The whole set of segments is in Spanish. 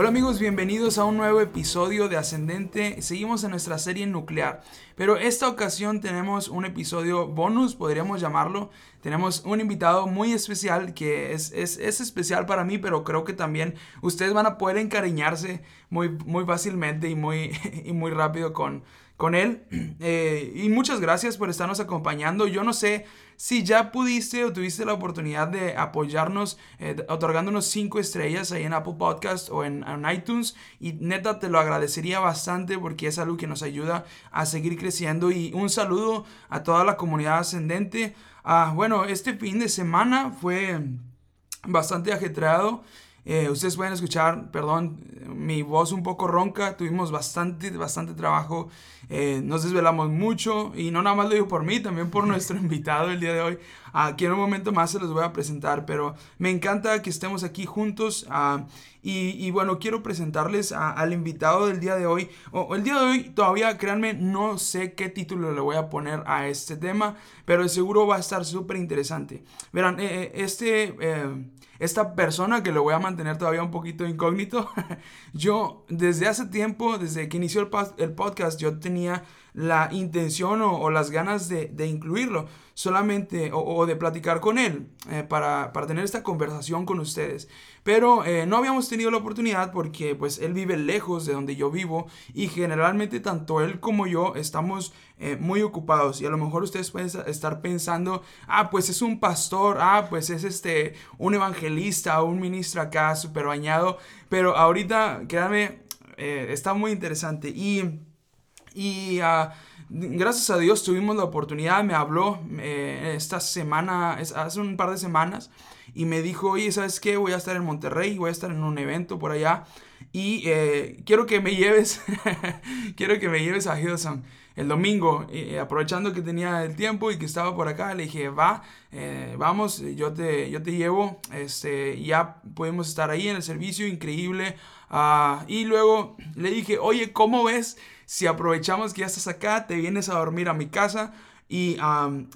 Hola amigos, bienvenidos a un nuevo episodio de Ascendente. Seguimos en nuestra serie nuclear, pero esta ocasión tenemos un episodio bonus, podríamos llamarlo. Tenemos un invitado muy especial que es, es, es especial para mí, pero creo que también ustedes van a poder encariñarse muy, muy fácilmente y muy, y muy rápido con, con él. Eh, y muchas gracias por estarnos acompañando. Yo no sé si ya pudiste o tuviste la oportunidad de apoyarnos eh, otorgándonos 5 estrellas ahí en Apple Podcast o en, iTunes. Y neta te lo agradecería bastante porque es algo que nos ayuda a seguir creciendo. Y un saludo a toda la comunidad ascendente. Ah, bueno, este fin de semana fue bastante ajetreado. Eh, ustedes pueden escuchar, perdón, mi voz un poco ronca. Tuvimos bastante, bastante trabajo. Eh, nos desvelamos mucho. Y no nada más lo digo por mí, también por nuestro invitado el día de hoy. Aquí en un momento más se los voy a presentar. Pero me encanta que estemos aquí juntos. Ah, y, bueno, quiero presentarles al invitado del día de hoy. O, el día de hoy todavía, créanme, no sé qué título le voy a poner a este tema. Pero seguro va a estar súper interesante. Verán, eh, este esta persona que lo voy a mantener todavía un poquito incógnito, yo desde hace tiempo, desde que inició el, podcast, yo tenía la intención o, las ganas de, incluirlo solamente o, de platicar con él eh, para, para, tener esta conversación con ustedes. Pero eh, no habíamos tenido la oportunidad porque pues él vive lejos de donde yo vivo y generalmente tanto él como yo estamos eh, muy ocupados. Y a lo mejor ustedes pueden estar pensando, ah, pues es un pastor, ah, pues es este, un evangelista, un ministro acá súper bañado, pero ahorita, créanme, está muy interesante. Y y ah, gracias a Dios tuvimos la oportunidad, me habló eh, esta semana, hace un par de semanas, y me dijo, oye, ¿sabes qué? Voy a estar en Monterrey, voy a estar en un evento por allá, y eh, quiero que me lleves, quiero que me lleves a Hillsong el domingo, aprovechando que tenía el tiempo y que estaba por acá, le dije, va, eh, vamos, yo te, yo te llevo, este, ya pudimos estar ahí en el servicio, increíble, ah, y luego le dije, oye, ¿cómo ves? si aprovechamos que ya estás acá, te vienes a dormir a mi casa y,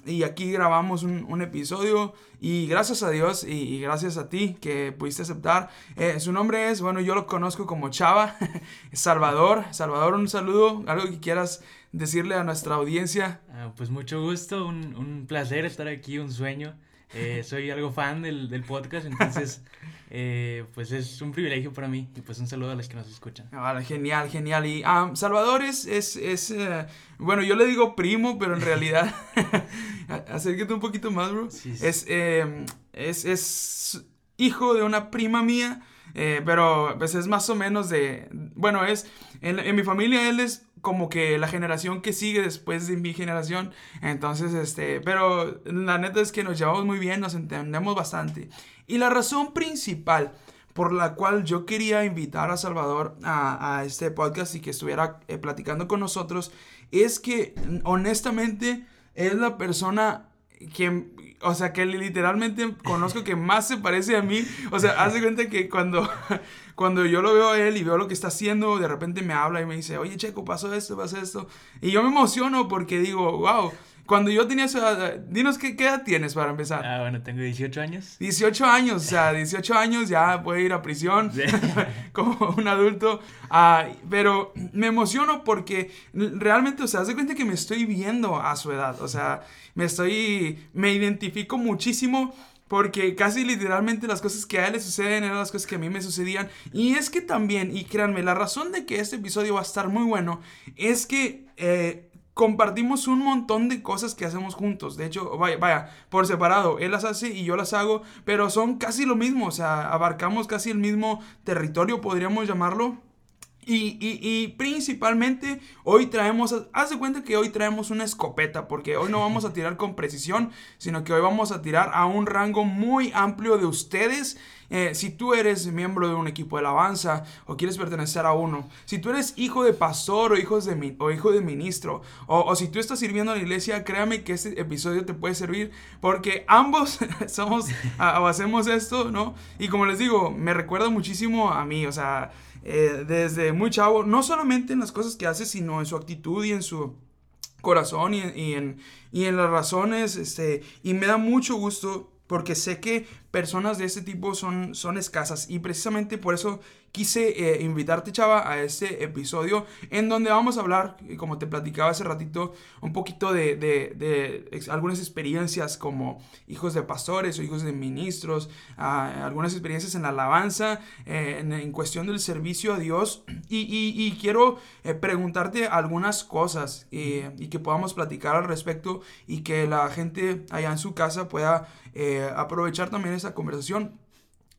y aquí grabamos un, episodio y gracias a Dios y, gracias a ti que pudiste aceptar. Eh, su nombre es, bueno, yo lo conozco como Chava, Salvador. Salvador, un saludo, algo que quieras decirle a nuestra audiencia. Ah, pues mucho gusto, un, un placer estar aquí, un sueño. Eh, soy algo fan del, del podcast, entonces eh, pues es un privilegio para mí y pues un saludo a los que nos escuchan. Vale, genial, genial. Y ah, Salvador es, es, es eh, bueno, yo le digo primo, pero en realidad, acérquete un poquito más, bro. Es, es, es hijo de una prima mía, pero pues es más o menos de, bueno, es, en, en mi familia él es como que la generación que sigue después de mi generación. Entonces, este, pero la neta es que nos llevamos muy bien, nos entendemos bastante. Y la razón principal por la cual yo quería invitar a Salvador a, este podcast y que estuviera eh, platicando con nosotros es que honestamente es la persona que, o sea, que literalmente conozco que más se parece a mí. O sea, hace cuenta que cuando, cuando yo lo veo a él y veo lo que está haciendo, de repente me habla y me dice, oye, Checo, pasó esto, pasó esto. Y yo me emociono porque digo, wow. Cuando yo tenía esa edad, dinos qué, qué edad tienes para empezar. Ah, bueno, tengo 18 años. 18 años, o sea, 18 años ya puede ir a prisión como un adulto. Ah, pero me emociono porque realmente, o sea, hace cuenta que me estoy viendo a su edad. O sea, me estoy, me identifico muchísimo porque casi literalmente las cosas que a él le suceden eran las cosas que a mí me sucedían. Y es que también, y créanme, la razón de que este episodio va a estar muy bueno es que eh, compartimos un montón de cosas que hacemos juntos. De hecho, vaya, vaya, por separado, él las hace y yo las hago, pero son casi lo mismo, o sea, abarcamos casi el mismo territorio, podríamos llamarlo. Y, y, principalmente hoy traemos, haz de cuenta que hoy traemos una escopeta, porque hoy no vamos a tirar con precisión, sino que hoy vamos a tirar a un rango muy amplio de ustedes Eh, si tú eres miembro de un equipo de alabanza o quieres pertenecer a uno, si tú eres hijo de pastor o, de, o hijo de ministro, o, si tú estás sirviendo en la iglesia, créame que este episodio te puede servir porque ambos somos o hacemos esto, ¿no? Y como les digo, me recuerda muchísimo a mí, o sea, eh, desde muy chavo, no solamente en las cosas que hace, sino en su actitud y en su corazón y, en, y en las razones, este, y me da mucho gusto porque sé que personas de este tipo son, son escasas. Y precisamente por eso quise eh, invitarte, chava, a este episodio en donde vamos a hablar, como te platicaba hace ratito, un poquito de, de, algunas experiencias como hijos de pastores o hijos de ministros, ah, algunas experiencias en la alabanza, eh, en, cuestión del servicio a Dios. Y, y, quiero eh, preguntarte algunas cosas y que podamos platicar al respecto y que la gente allá en su casa pueda aprovechar también esa conversación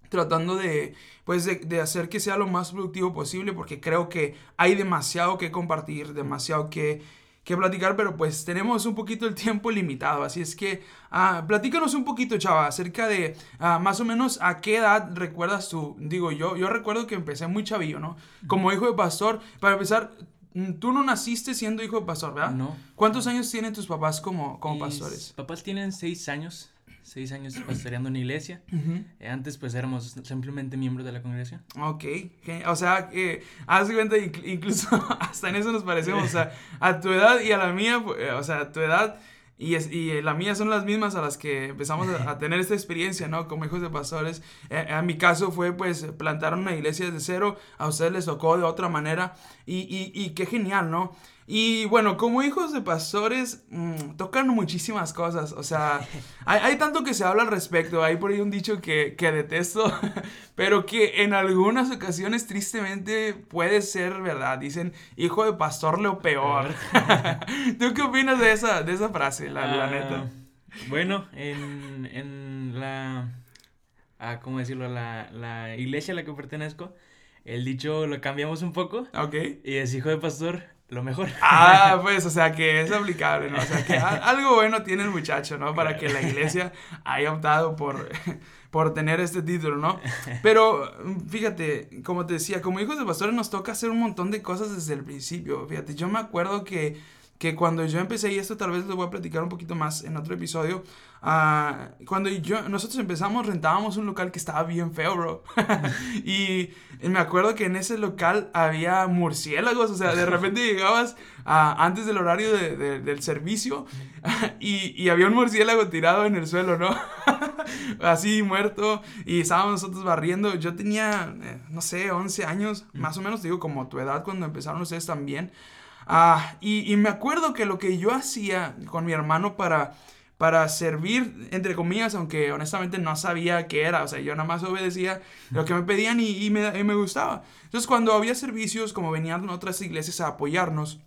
tratando de, pues de, hacer que sea lo más productivo posible porque creo que hay demasiado que compartir, demasiado que, que platicar, pero pues tenemos un poquito el tiempo limitado, así es que ah, platícanos un poquito, chava, acerca de ah, más o menos a qué edad recuerdas tú, digo yo, yo recuerdo que empecé muy chavillo, ¿no? Como hijo de pastor, para empezar, mm, Tú no naciste siendo hijo de pastor, ¿verdad? No. ¿Cuántos años tienen tus papás como, como pastores? papás tienen seis años seis años pastoreando en iglesia. Eh, antes pues éramos simplemente miembros de la congregación. Ok, o sea, que haz cuenta, incluso hasta en eso nos parecemos, o sea, a tu edad y a la mía, eh, o sea, a tu edad y, es, y la mía son las mismas a las que empezamos a, tener esta experiencia, ¿no? Como hijos de pastores. Eh, en mi caso fue pues plantar una iglesia desde cero, a ustedes les tocó de otra manera y, y, y qué genial, ¿no? Y bueno, como hijos de pastores, mm, tocan muchísimas cosas. O sea, hay, tanto que se habla al respecto. Hay por ahí un dicho que, que detesto, pero que en algunas ocasiones tristemente puede ser verdad. Dicen, hijo de pastor, lo peor. ¿Tú qué opinas de esa, de esa frase, la, la ah, neta? Bueno, en, en la... Ah, ¿Cómo decirlo? La, la iglesia a la que pertenezco, el dicho lo cambiamos un poco. Ok. Y es hijo de pastor, lo mejor. Ah, pues, o sea, que es aplicable, ¿no? O sea, que algo bueno tiene el muchacho, ¿no? Para que la iglesia haya optado por, por tener este título, ¿no? Pero, fíjate, como te decía, como hijos de pastores nos toca hacer un montón de cosas desde el principio. Fíjate, yo me acuerdo que, que cuando yo empecé, y esto tal vez lo voy a platicar un poquito más en otro episodio, Ah, cuando yo, nosotros empezamos, rentábamos un local que estaba bien feo, bro. y me acuerdo que en ese local había murciélagos, o sea, de repente llegabas antes del horario de, del servicio y, y, había un murciélago tirado en el suelo, ¿no? Así muerto y estábamos nosotros barriendo. Yo tenía, eh, no sé, 11 años, más o menos, digo, como tu edad cuando empezaron ustedes también. Ah, y, y me acuerdo que lo que yo hacía con mi hermano para para servir, entre comillas, aunque honestamente no sabía qué era, o sea, yo nada más obedecía lo que me pedían y, me, me, gustaba. Entonces, cuando había servicios, como venían otras iglesias a apoyarnos,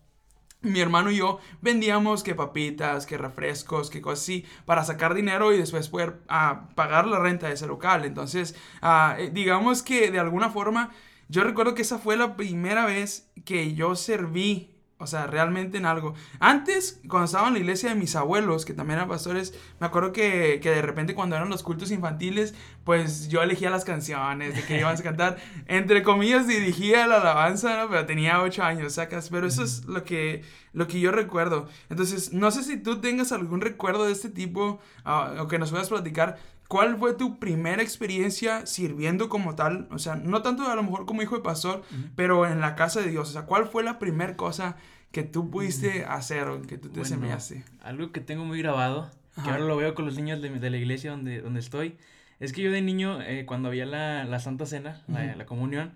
mi hermano y yo vendíamos que papitas, que refrescos, que cosas así, para sacar dinero y después poder ah, pagar la renta de ese local. Entonces, eh, digamos que de alguna forma, yo recuerdo que esa fue la primera vez que yo serví o sea, realmente en algo. Antes, cuando estaba en la iglesia de mis abuelos, que también eran pastores, me acuerdo que, que de repente cuando eran los cultos infantiles, pues yo elegía las canciones de que iban a cantar. Entre comillas, dirigía la alabanza, ¿no? Pero tenía ocho años, sacas. Pero eso es lo que, lo que yo recuerdo. Entonces, no sé si tú tengas algún recuerdo de este tipo ah, o que nos puedas platicar. ¿Cuál fue tu primera experiencia sirviendo como tal? O sea, no tanto a lo mejor como hijo de pastor, pero en la casa de Dios. O sea, ¿cuál fue la primera cosa que tú pudiste hacer o que tú te bueno, Algo que tengo muy grabado, que ahora lo veo con los niños de, de, la iglesia donde, donde estoy, es que yo de niño, eh, cuando había la, la Santa Cena, la, la comunión,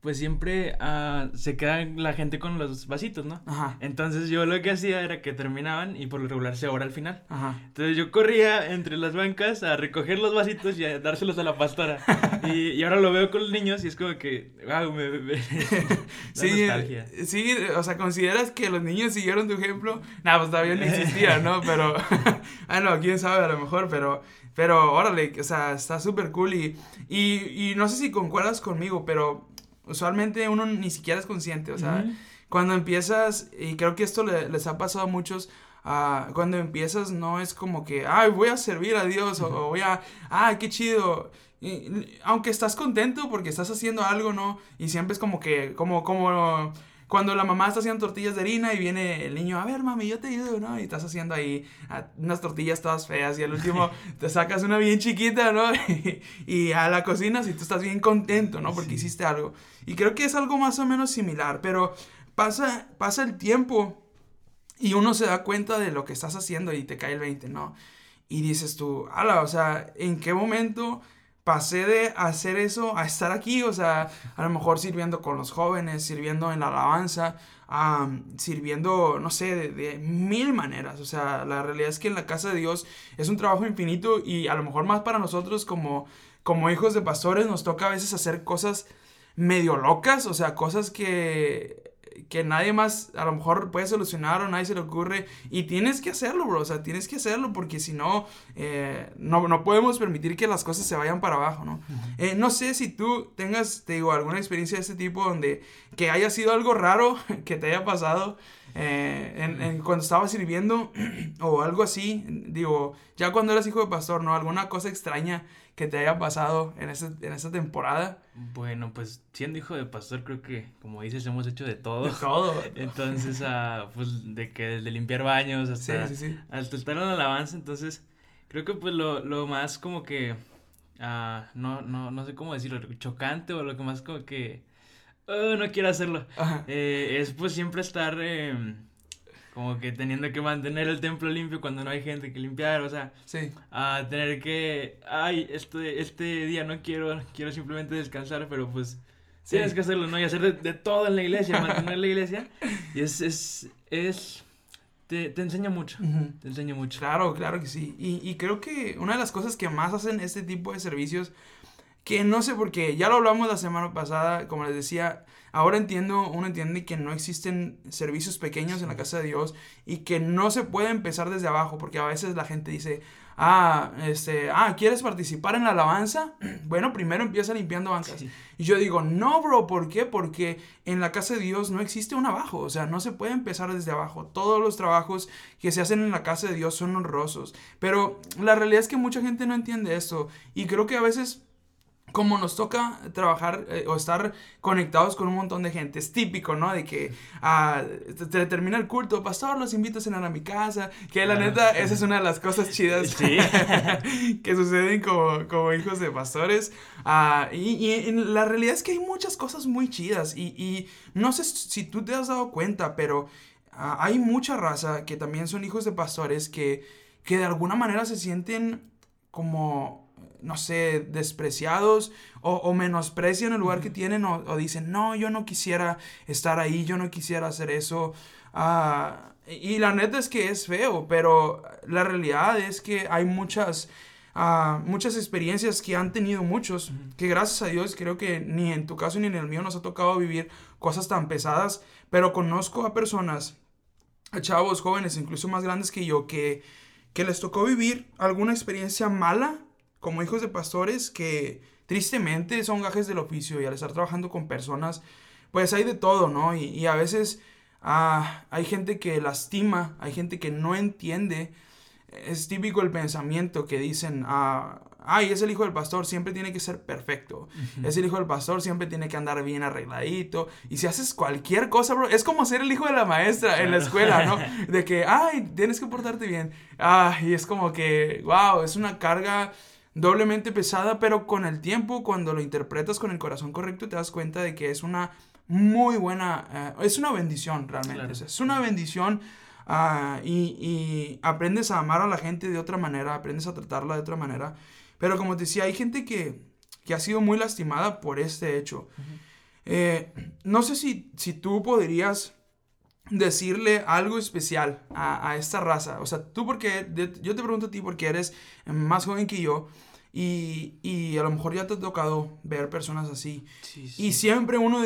pues siempre uh, se queda la gente con los vasitos, ¿no? Ajá. Entonces yo lo que hacía era que terminaban y por lo regular se ora al final. Ajá. Entonces yo corría entre las bancas a recoger los vasitos y a dárselos a la pastora. y, y, ahora lo veo con los niños y es como que, wow, me, me, sí, nostalgia. sí, o sea, ¿consideras que los niños siguieron tu ejemplo? Nah, pues todavía no existía, ¿no? Pero, ah, no, quién sabe a lo mejor, pero... Pero órale, o sea, está súper cool y, y, y no sé si concuerdas conmigo, pero usualmente uno ni siquiera es consciente, o sea, cuando empiezas, y creo que esto les ha pasado a muchos, Ah, cuando empiezas no es como que, ay, voy a servir a Dios o, voy a, ay, qué chido. aunque estás contento porque estás haciendo algo, ¿no? Y siempre es como que, como, como cuando la mamá está haciendo tortillas de harina y viene el niño, a ver, mami, yo te ayudo, ¿no? Y estás haciendo ahí ah, unas tortillas todas feas y al último te sacas una bien chiquita, ¿no? y, a la cocina si tú estás bien contento, ¿no? Porque hiciste algo. Y creo que es algo más o menos similar, pero pasa, pasa el tiempo y uno se da cuenta de lo que estás haciendo y te cae el 20, ¿no? Y dices tú, ala, o sea, ¿en qué momento pasé de hacer eso a estar aquí, o sea, a lo mejor sirviendo con los jóvenes, sirviendo en la alabanza, sirviendo, no sé, de, mil maneras. O sea, la realidad es que en la casa de Dios es un trabajo infinito y a lo mejor más para nosotros como, como hijos de pastores nos toca a veces hacer cosas medio locas, o sea, cosas que que nadie más a lo mejor puede solucionar o nadie se le ocurre. Y tienes que hacerlo, bro. O sea, tienes que hacerlo porque si no, eh, no, no, podemos permitir que las cosas se vayan para abajo, ¿no? Eh, no sé si tú tengas, te digo, alguna experiencia de este tipo donde que haya sido algo raro que te haya pasado. Eh, en, cuando estabas sirviendo o algo así, digo, ya cuando eras hijo de pastor, ¿no? Alguna cosa extraña que te haya pasado en, ese, en esa temporada? Bueno, pues siendo hijo de pastor, creo que, como dices, hemos hecho de todo. De todo. entonces, uh, pues de que desde limpiar baños hasta, sí, sí, sí. hasta estar en la alabanza. Entonces, creo que pues lo, lo más como que, uh, no, no, no sé cómo decirlo, chocante o lo que más como que, oh, no quiero hacerlo, eh, es pues siempre estar... Eh, como que teniendo que mantener el templo limpio cuando no hay gente que limpiar, o sea, sí. a tener que, ay, este, este día no quiero, quiero simplemente descansar, pero pues tienes que hacerlo, ¿no? Y hacer de, todo en la iglesia, mantener la iglesia, y es, es, es, te, te enseña mucho, te enseña mucho. Claro, claro que sí, y, y creo que una de las cosas que más hacen este tipo de servicios, que no sé por qué, ya lo hablamos la semana pasada, como les decía, Ahora entiendo, uno entiende que no existen servicios pequeños en la casa de Dios y que no se puede empezar desde abajo, porque a veces la gente dice, ah, este, ah, ¿quieres participar en la alabanza? Bueno, primero empieza limpiando bancas. Y yo digo, no, bro, ¿por qué? Porque en la casa de Dios no existe un abajo, o sea, no se puede empezar desde abajo. Todos los trabajos que se hacen en la casa de Dios son honrosos. Pero la realidad es que mucha gente no entiende esto y creo que a veces como nos toca trabajar eh, o estar conectados con un montón de gente, es típico, ¿no? De que ah, te, termina el culto, pastor, los invito a cenar a mi casa, que la neta, esa es una de las cosas chidas que suceden como, como, hijos de pastores. Ah, y, y, la realidad es que hay muchas cosas muy chidas y, y no sé si tú te has dado cuenta, pero ah, hay mucha raza que también son hijos de pastores que, que de alguna manera se sienten como no sé, despreciados o, menosprecian el lugar que tienen o, dicen, no, yo no quisiera estar ahí, yo no quisiera hacer eso. Ah, y la neta es que es feo, pero la realidad es que hay muchas, ah, muchas experiencias que han tenido muchos, que gracias a Dios creo que ni en tu caso ni en el mío nos ha tocado vivir cosas tan pesadas, pero conozco a personas, a chavos jóvenes, incluso más grandes que yo, que, que les tocó vivir alguna experiencia mala como hijos de pastores que tristemente son gajes del oficio y al estar trabajando con personas, pues hay de todo, ¿no? Y, a veces ah, hay gente que lastima, hay gente que no entiende. Es típico el pensamiento que dicen, ah, ay, es el hijo del pastor, siempre tiene que ser perfecto. Es el hijo del pastor, siempre tiene que andar bien arregladito. Y si haces cualquier cosa, bro, es como ser el hijo de la maestra en la escuela, ¿no? De que, ay, tienes que portarte bien. Ay, y es como que, wow, es una carga doblemente pesada, pero con el tiempo, cuando lo interpretas con el corazón correcto, te das cuenta de que es una muy buena, eh, es una bendición realmente, es una bendición ah, y, aprendes a amar a la gente de otra manera, aprendes a tratarla de otra manera, pero como te decía, hay gente que, que ha sido muy lastimada por este hecho. Eh, no sé si, si tú podrías decirle algo especial a, a, esta raza. O sea, tú porque, yo te pregunto a ti porque eres más joven que yo, y, y, a lo mejor ya te ha tocado ver personas así. Y siempre uno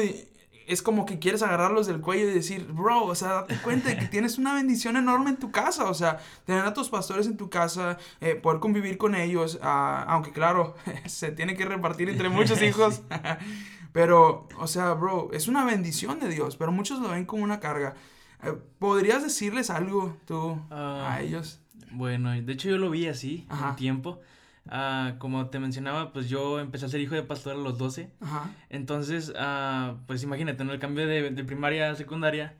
es como que quieres agarrarlos del cuello y decir, bro, o sea, date cuenta de que tienes una bendición enorme en tu casa. O sea, tener a tus pastores en tu casa, eh, poder convivir con ellos, ah, aunque claro, se tiene que repartir entre muchos hijos. Pero, o sea, bro, es una bendición de Dios, pero muchos lo ven como una carga. Eh, ¿Podrías decirles algo tú a Ah, ellos? Bueno, de hecho yo lo vi así, Ajá. un tiempo. Ah, como te mencionaba, pues yo empecé a ser hijo de pastor a los 12. Ajá. Entonces, ah, pues imagínate, ¿no? El cambio de, de primaria a secundaria,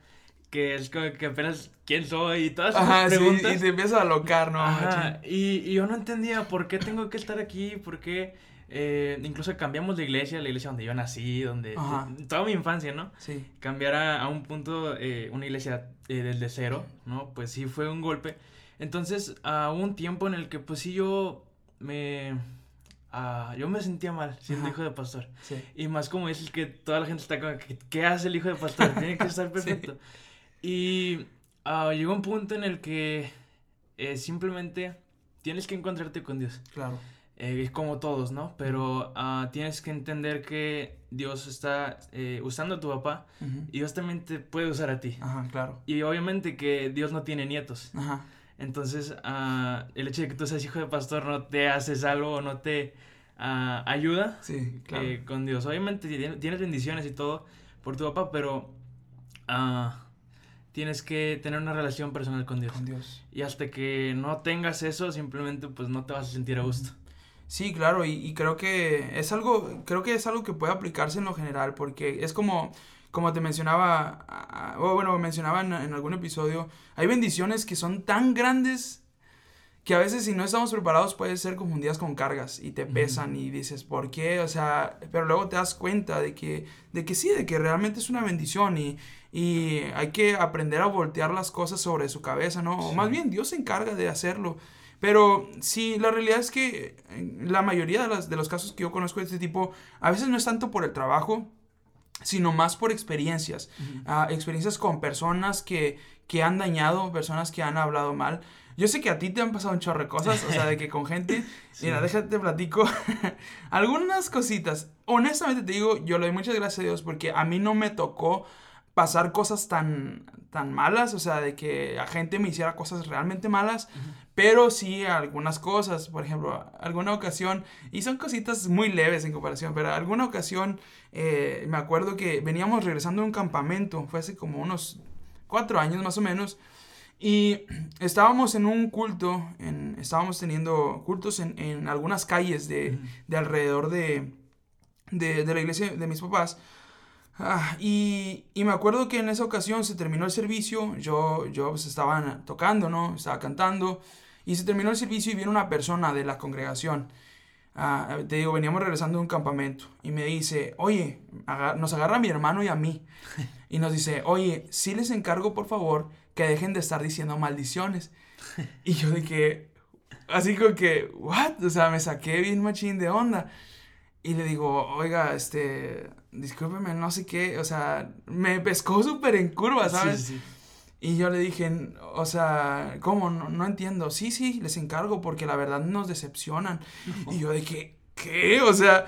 que es como que apenas quién soy y todas esas Ajá, sí, preguntas. y te empiezas a alocar, ¿no? Ajá, y, y yo no entendía por qué tengo que estar aquí, por qué eh, incluso cambiamos de iglesia, la iglesia donde yo nací, donde Ajá. toda mi infancia, ¿no? Sí. Cambiar a, a un punto eh, una iglesia eh, desde cero, ¿no? Pues sí fue un golpe. Entonces, ah, hubo un tiempo en el que pues sí yo me... ah, yo me sentía mal siendo Ajá. hijo de pastor. Sí. Y más como dices que toda la gente está como, ¿qué hace el hijo de pastor? Tiene que estar perfecto. Y ah, llegó un punto en el que eh, simplemente tienes que encontrarte con Dios. Claro. Eh, es como todos, ¿no? Pero ah, tienes que entender que Dios está eh, usando a tu papá Ujú. y Dios también te puede usar a ti. Ajá, claro. Y obviamente que Dios no tiene nietos. Ajá. Entonces, ah, el hecho de que tú seas hijo de pastor no te hace salvo o no te ah, ayuda Sí, claro. eh, con Dios. Obviamente tien- tienes bendiciones y todo por tu papá, pero ah, tienes que tener una relación personal con Dios. Con Dios. Y hasta que no tengas eso, simplemente pues no te vas a sentir a gusto. Sí, claro, y, y creo que es algo, creo que es algo que puede aplicarse en lo general, porque es como, como te mencionaba, o bueno, mencionaba en, en algún episodio, hay bendiciones que son tan grandes que a veces si no estamos preparados pueden ser confundidas con cargas y te pesan y dices, ¿por qué? O sea, pero luego te das cuenta de que, de que sí, de que realmente es una bendición y, y hay que aprender a voltear las cosas sobre su cabeza, ¿no? O más bien, Dios se encarga de hacerlo. Pero sí, la realidad es que en la mayoría de, las, de los casos que yo conozco de este tipo, a veces no es tanto por el trabajo, sino más por experiencias. Ah, experiencias con personas que, que han dañado, personas que han hablado mal. Yo sé que a ti te han pasado un chorro de cosas, o sea, de que con gente, Sí. mira, déjate platico algunas cositas. Honestamente te digo, yo le doy muchas gracias a Dios porque a mí no me tocó pasar cosas tan, tan malas, o sea, de que a gente me hiciera cosas realmente malas, pero sí algunas cosas, por ejemplo, alguna ocasión, y son cositas muy leves en comparación, pero alguna ocasión eh, me acuerdo que veníamos regresando de un campamento, fue hace como unos cuatro años más o menos, y estábamos en un culto, en, estábamos teniendo cultos en, en algunas calles de, de alrededor de, de, de la iglesia de mis papás. Ah, y, y me acuerdo que en esa ocasión se terminó el servicio, yo, yo pues, estaba tocando, ¿no? Estaba cantando, y se terminó el servicio y viene una persona de la congregación. Ah, te digo, veníamos regresando de un campamento y me dice, oye, aga- nos agarra a mi hermano y a mí. Y nos dice, oye, sí les encargo por favor que dejen de estar diciendo maldiciones. Y yo de que, así como que, ¿what? O sea, me saqué bien machín de onda. Y le digo, oiga, este, discúlpeme, no sé qué, o sea, me pescó súper en curva, ¿sabes? Sí, sí. Y yo le dije, o sea, ¿cómo? No, no entiendo. Sí, sí, les encargo porque la verdad nos decepcionan. Y yo que, ¿qué? O sea,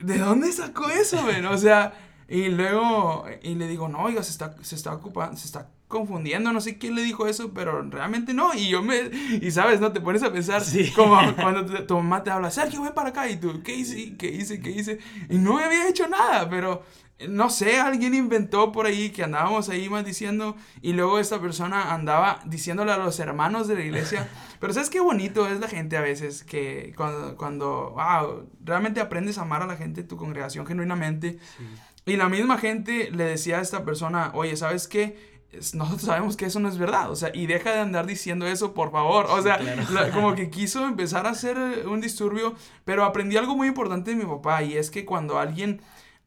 ¿de dónde sacó eso, men? O sea, y luego, y le digo, no, oiga, se está, se está ocupando, se está confundiendo, no sé quién le dijo eso, pero realmente no. Y yo me, y sabes, ¿no? Te pones a pensar Sí. como cuando te- tu mamá te habla, Sergio, ven para acá. Y tú, ¿qué hice? ¿Qué hice? ¿Qué hice? Y no había hecho nada, pero no sé, alguien inventó por ahí que andábamos ahí más diciendo y luego esta persona andaba diciéndole a los hermanos de la iglesia, pero sabes qué bonito es la gente a veces que cuando, cuando wow, realmente aprendes a amar a la gente de tu congregación genuinamente Sí. Y la misma gente le decía a esta persona, oye, ¿sabes qué? Nosotros sabemos que eso no es verdad, o sea, y deja de andar diciendo eso, por favor. O Sí, sea, claro. como que quiso empezar a hacer eh, un disturbio, pero aprendí algo muy importante de mi papá, y es que cuando alguien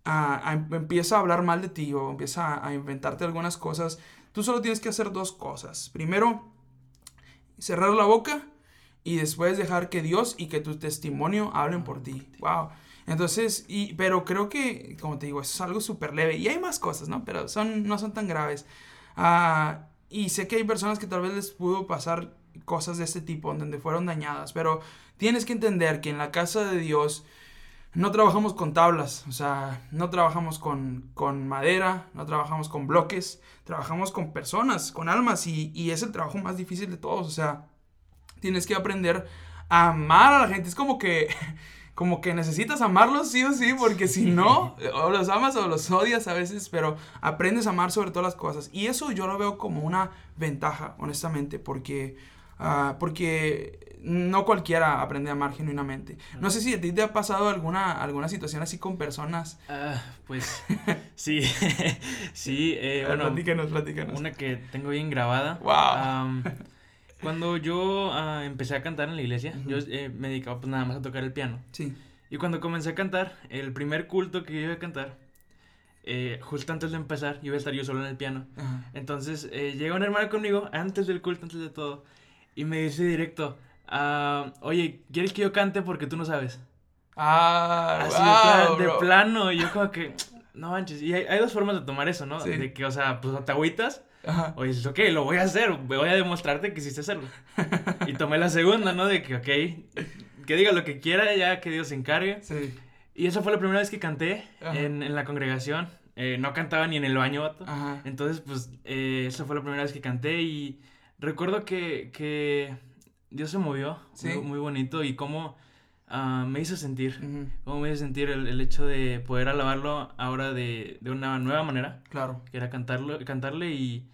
ah, empieza a hablar mal de ti o empieza a, a inventarte algunas cosas, tú solo tienes que hacer dos cosas. Primero, cerrar la boca y después dejar que Dios y que tu testimonio hablen por ti. Wow. Entonces, y, pero creo que, como te digo, eso es algo súper leve. Y hay más cosas, ¿no? Pero son, no son tan graves. Ah, y sé que hay personas que tal vez les pudo pasar cosas de este tipo, donde fueron dañadas. Pero tienes que entender que en la casa de Dios no trabajamos con tablas. O sea, no trabajamos con, con madera, no trabajamos con bloques. Trabajamos con personas, con almas. Y, y es el trabajo más difícil de todos. O sea, tienes que aprender a amar a la gente. Es como que como que necesitas amarlos sí o sí, porque si no, o los amas o los odias a veces, pero aprendes a amar sobre todas las cosas. Y eso yo lo veo como una ventaja, honestamente, porque, ah, porque no cualquiera aprende a amar genuinamente. No sé si a ti te ha pasado alguna, alguna situación así con personas. Ah, pues sí, sí, eh, bueno. Platícanos, platícanos. Una que tengo bien grabada. Wow. Cuando yo ah, empecé a cantar en la iglesia, yo eh, me dedicaba pues nada más a tocar el piano. Sí. Y cuando comencé a cantar, el primer culto que yo iba a cantar, eh, justo antes de empezar, iba a estar yo solo en el piano. Entonces eh, llega un hermano conmigo, antes del culto, antes de todo, y me dice directo, ah, oye, ¿quieres que yo cante porque tú no sabes? Ah, Así de, plano, y yo como que, no manches, y hay, hay, dos formas de tomar eso, ¿no? De que, o sea, pues te agüitas Ajá. O dices, ok, lo voy a hacer, voy a demostrarte que hiciste hacerlo. y tomé la segunda, ¿no? De que, ok, que diga lo que quiera, ya que Dios se encargue. Sí. Y esa fue la primera vez que canté en, en, la congregación. Eh, no cantaba ni en el baño, vato. Ajá. Entonces, pues, eh, esa fue la primera vez que canté y recuerdo que, que Dios se movió. ¿Sí? Muy, bonito y cómo uh, me hizo sentir. Cómo me hizo sentir el, el, hecho de poder alabarlo ahora de, de una nueva manera. Claro. Que era cantarlo, cantarle y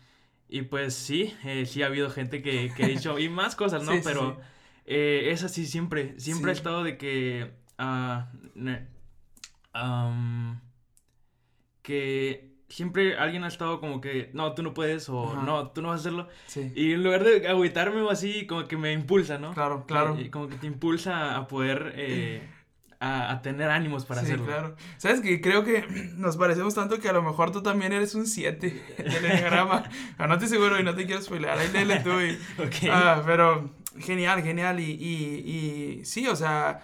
y pues sí, eh, sí ha habido gente que, que ha dicho, y más cosas, ¿no? Pero eh, es así siempre, siempre ha estado de que, uh, um, que siempre alguien ha estado como que, no, tú no puedes o no, tú no vas a hacerlo. Y en lugar de agüitarme o así, como que me impulsa, ¿no? Claro, claro. Y como que te impulsa a poder... Eh, a, tener ánimos para sí, hacerlo. claro. ¿Sabes que Creo que nos parecemos tanto que a lo mejor tú también eres un 7 del enneagrama. no estoy seguro y no te quiero spoiler. Ahí léele tú y... okay. ah, pero genial, genial. Y, y, y sí, o sea...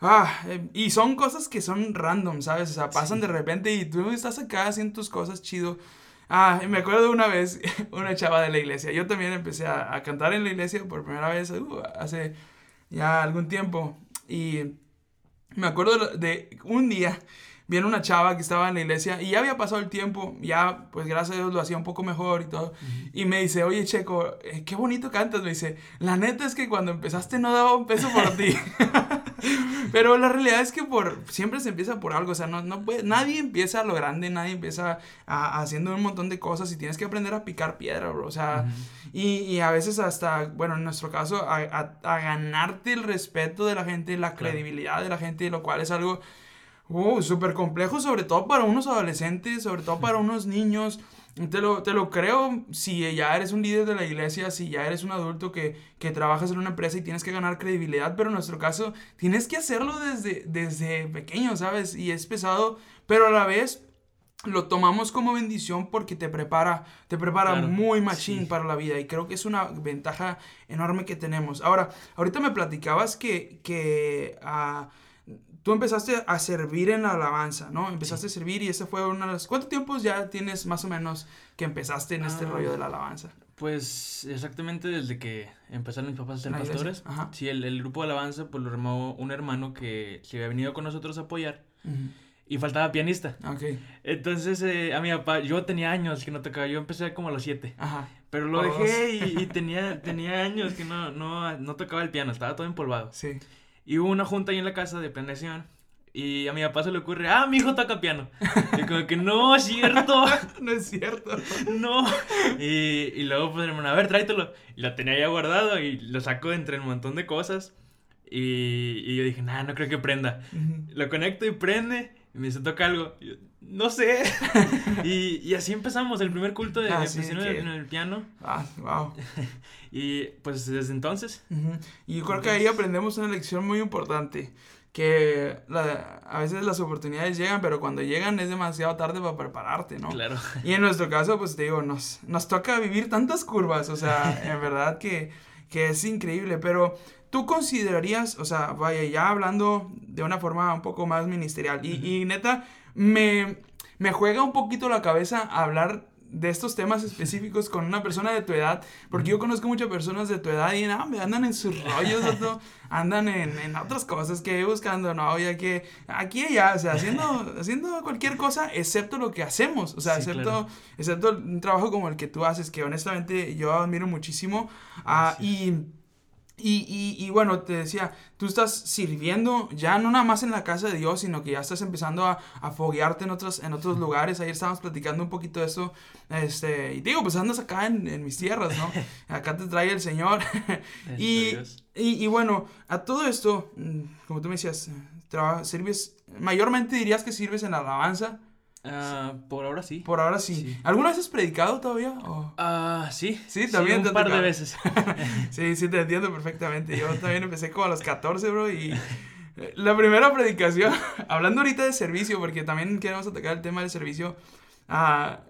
Ah, eh, y son cosas que son random, ¿sabes? O sea, pasan de repente y tú estás acá haciendo tus cosas chido. Ah, me acuerdo de una vez, una chava de la iglesia. Yo también empecé a, a cantar en la iglesia por primera vez uh, hace ya algún tiempo. Y me acuerdo de un día, viene una chava que estaba en la iglesia y ya había pasado el tiempo, ya pues gracias a Dios lo hacía un poco mejor y todo. Y me dice, oye Checo, eh, qué bonito cantas. Me dice, la neta es que cuando empezaste no daba un peso por ti. Pero la realidad es que por siempre se empieza por algo, o sea, no, no puede, nadie empieza a lo grande, nadie empieza a, haciendo un montón de cosas y tienes que aprender a picar piedra, bro, o sea, y, y, a veces hasta, bueno, en nuestro caso, a, a, ganarte el respeto de la gente, la credibilidad de la gente, lo cual es algo uh, súper complejo, sobre todo para unos adolescentes, sobre todo para unos niños. Te lo, te lo creo si ya eres un líder de la iglesia, si ya eres un adulto que, que trabajas en una empresa y tienes que ganar credibilidad, pero en nuestro caso tienes que hacerlo desde, desde pequeño, ¿sabes? Y es pesado, pero a la vez lo tomamos como bendición porque te prepara, te prepara muy machín para la vida y creo que es una ventaja enorme que tenemos. Ahora, ahorita me platicabas que, que uh, tú empezaste a servir en la alabanza, ¿no? Empezaste a servir y ese fue una de las... ¿Cuánto tiempo ya tienes más o menos que empezaste en este rollo de la alabanza? Pues exactamente desde que empezaron mis papás a ser pastores. Ajá. Sí, el, el, grupo de alabanza pues lo armó un hermano que se había venido con nosotros a apoyar. Y faltaba pianista. Ok. Entonces, eh, a mi papá, yo tenía años que no tocaba, yo empecé como a los siete. Ajá. Pero lo dejé y, y, tenía, tenía años que no, no, no tocaba el piano, estaba todo empolvado. Sí. Y hubo una junta ahí en la casa de planeación. Y a mi papá se le ocurre, ah, mi hijo toca piano. Y como que no es cierto. no es cierto. no. Y, y luego pues hermano, a ver, tráetelo. Y lo tenía ya guardado y lo saco entre un montón de cosas. Y, y yo dije, nah, no creo que prenda. Lo conecto y prende. Y me dice, toca algo. Y yo, no sé. y, y, así empezamos el primer culto de ah, sí, en, el, en, el, piano. Ah, wow. y pues desde entonces. Uh -huh. Y yo creo que ahí aprendemos una lección muy importante. Que la, a veces las oportunidades llegan, pero cuando llegan es demasiado tarde para prepararte, ¿no? Claro. Y en nuestro caso, pues te digo, nos, nos toca vivir tantas curvas. O sea, en verdad que, que es increíble. Pero ¿Tú considerarías, o sea, vaya, ya hablando de una forma un poco más ministerial, y, y neta, me, me juega un poquito la cabeza hablar de estos temas específicos con una persona de tu edad, porque yo conozco muchas personas de tu edad y no, andan en sus rollos, andan en, en, otras cosas que buscando novia, que aquí y allá, o sea, haciendo, haciendo cualquier cosa excepto lo que hacemos, o sea, sí, excepto, claro. excepto un trabajo como el que tú haces, que honestamente yo admiro muchísimo, uh, y Y, y, bueno, te decía, tú estás sirviendo ya no nada más en la casa de Dios, sino que ya estás empezando a, a foguearte en otros, en otros lugares. Ayer estábamos platicando un poquito de eso. Este, y digo, pues andas acá en, en mis tierras, ¿no? Acá te trae el Señor. y, y, y, bueno, a todo esto, mm, como tú me decías, sirves, mayormente dirías que sirves en la alabanza. Ah, por ahora sí. Por ahora sí. ¿Alguna vez has predicado todavía? Ah, sí. Sí, también. un par de veces. sí, sí, te entiendo perfectamente. Yo también empecé como a los 14, bro, y eh, la primera predicación, hablando ahorita de servicio, porque también queremos atacar el tema del servicio, ah,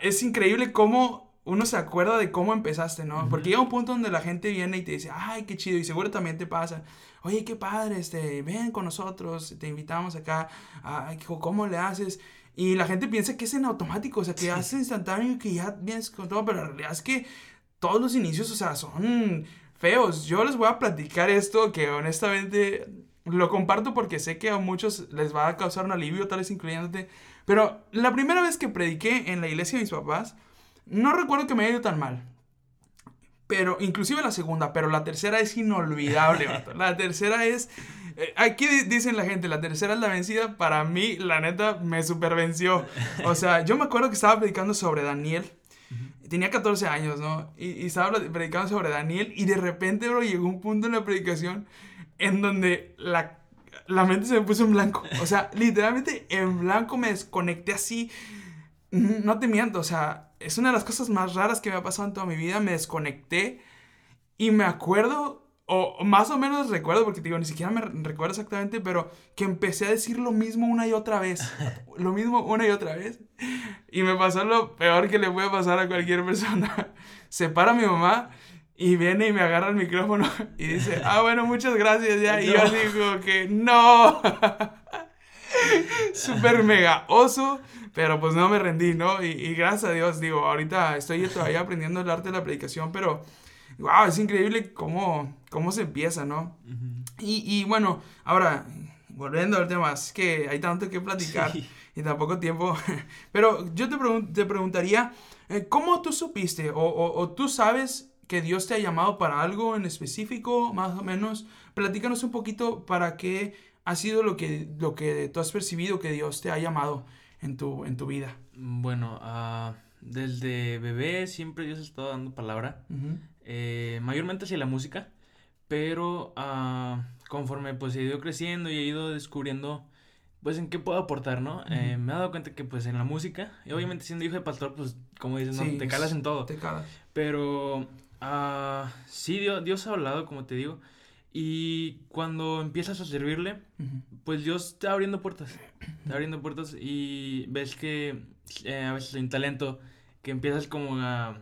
es increíble cómo uno se acuerda de cómo empezaste, ¿no? Porque llega un punto donde la gente viene y te dice, ay, qué chido, y seguro también te pasa, oye, qué padre, este, ven con nosotros, te invitamos acá, ay, ¿cómo le haces? Y la gente piensa que es en automático, o sea, que hace instantáneo y que ya vienes con todo, pero la realidad es que todos los inicios, o sea, son feos. Yo les voy a platicar esto que honestamente lo comparto porque sé que a muchos les va a causar un alivio, tal vez incluyéndote. Pero la primera vez que prediqué en la iglesia de mis papás, no recuerdo que me haya ido tan mal. Pero, inclusive la segunda, pero la tercera es inolvidable, La tercera es eh, aquí dicen la gente, la tercera es la vencida. Para mí, la neta, me supervenció. O sea, yo me acuerdo que estaba predicando sobre Daniel. Tenía 14 años, ¿no? Y, estaba predicando sobre Daniel. Y de repente, bro, llegó un punto en la predicación en donde la, la mente se me puso en blanco. O sea, literalmente en blanco me desconecté así. No te miento, o sea, es una de las cosas más raras que me ha pasado en toda mi vida. Me desconecté y me acuerdo o más o menos recuerdo, porque digo, ni siquiera me recuerdo exactamente, pero que empecé a decir lo mismo una y otra vez. lo mismo una y otra vez. Y me pasó lo peor que le puede pasar a cualquier persona. Se para mi mamá y viene y me agarra el micrófono y dice, ah, bueno, muchas gracias ya. Y yo digo que no. Súper mega oso, pero pues no me rendí, ¿no? Y, y gracias a Dios, digo, ahorita estoy todavía aprendiendo el arte de la predicación, pero wow, es increíble cómo, cómo se empieza, ¿no? y, y, bueno, ahora, volviendo al tema, es que hay tanto que platicar y tampoco tiempo, pero yo te, te preguntaría, eh, ¿cómo tú supiste o, o, tú sabes que Dios te ha llamado para algo en específico, más o menos? Platícanos un poquito para qué ha sido lo que, lo que tú has percibido que Dios te ha llamado en tu, en tu vida. Bueno, uh, desde bebé siempre Dios ha estado dando palabra. Eh, mayormente hacia la música, pero uh, conforme pues he ido creciendo y he ido descubriendo pues en qué puedo aportar, ¿no? eh, me he dado cuenta que pues en la música, y obviamente siendo hijo de pastor, pues como dices, ¿no? te calas en todo. Te calas. Pero uh, sí, Dios, Dios ha hablado, como te digo, y cuando empiezas a servirle, pues Dios te va abriendo puertas, te va abriendo puertas y ves que eh, a veces hay un talento que empiezas como a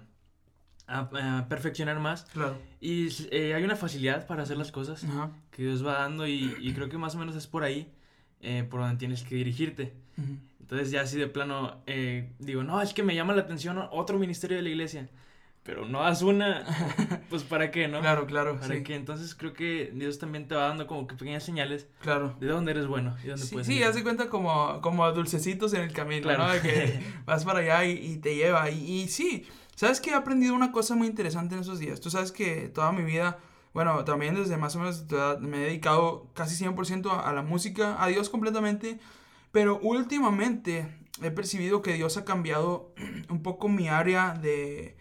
a, perfeccionar más. Claro. Y eh, hay una facilidad para hacer las cosas que Dios va dando y, y, creo que más o menos es por ahí eh, por donde tienes que dirigirte. Entonces ya así de plano eh, digo, no, es que me llama la atención otro ministerio de la iglesia. Pero no haz una, pues para qué, ¿no? Claro, claro. Para qué. Entonces creo que Dios también te va dando como que pequeñas señales. Claro. De dónde eres bueno y dónde sí, puedes Sí, haz de cuenta como, como dulcecitos en el camino, ¿no? De que vas para allá y, y te lleva. Y, y sí, ¿Sabes que he aprendido una cosa muy interesante en esos días? Tú sabes que toda mi vida, bueno, también desde más o menos me he dedicado casi 100% a, a la música, a Dios completamente, pero últimamente he percibido que Dios ha cambiado un poco mi área de,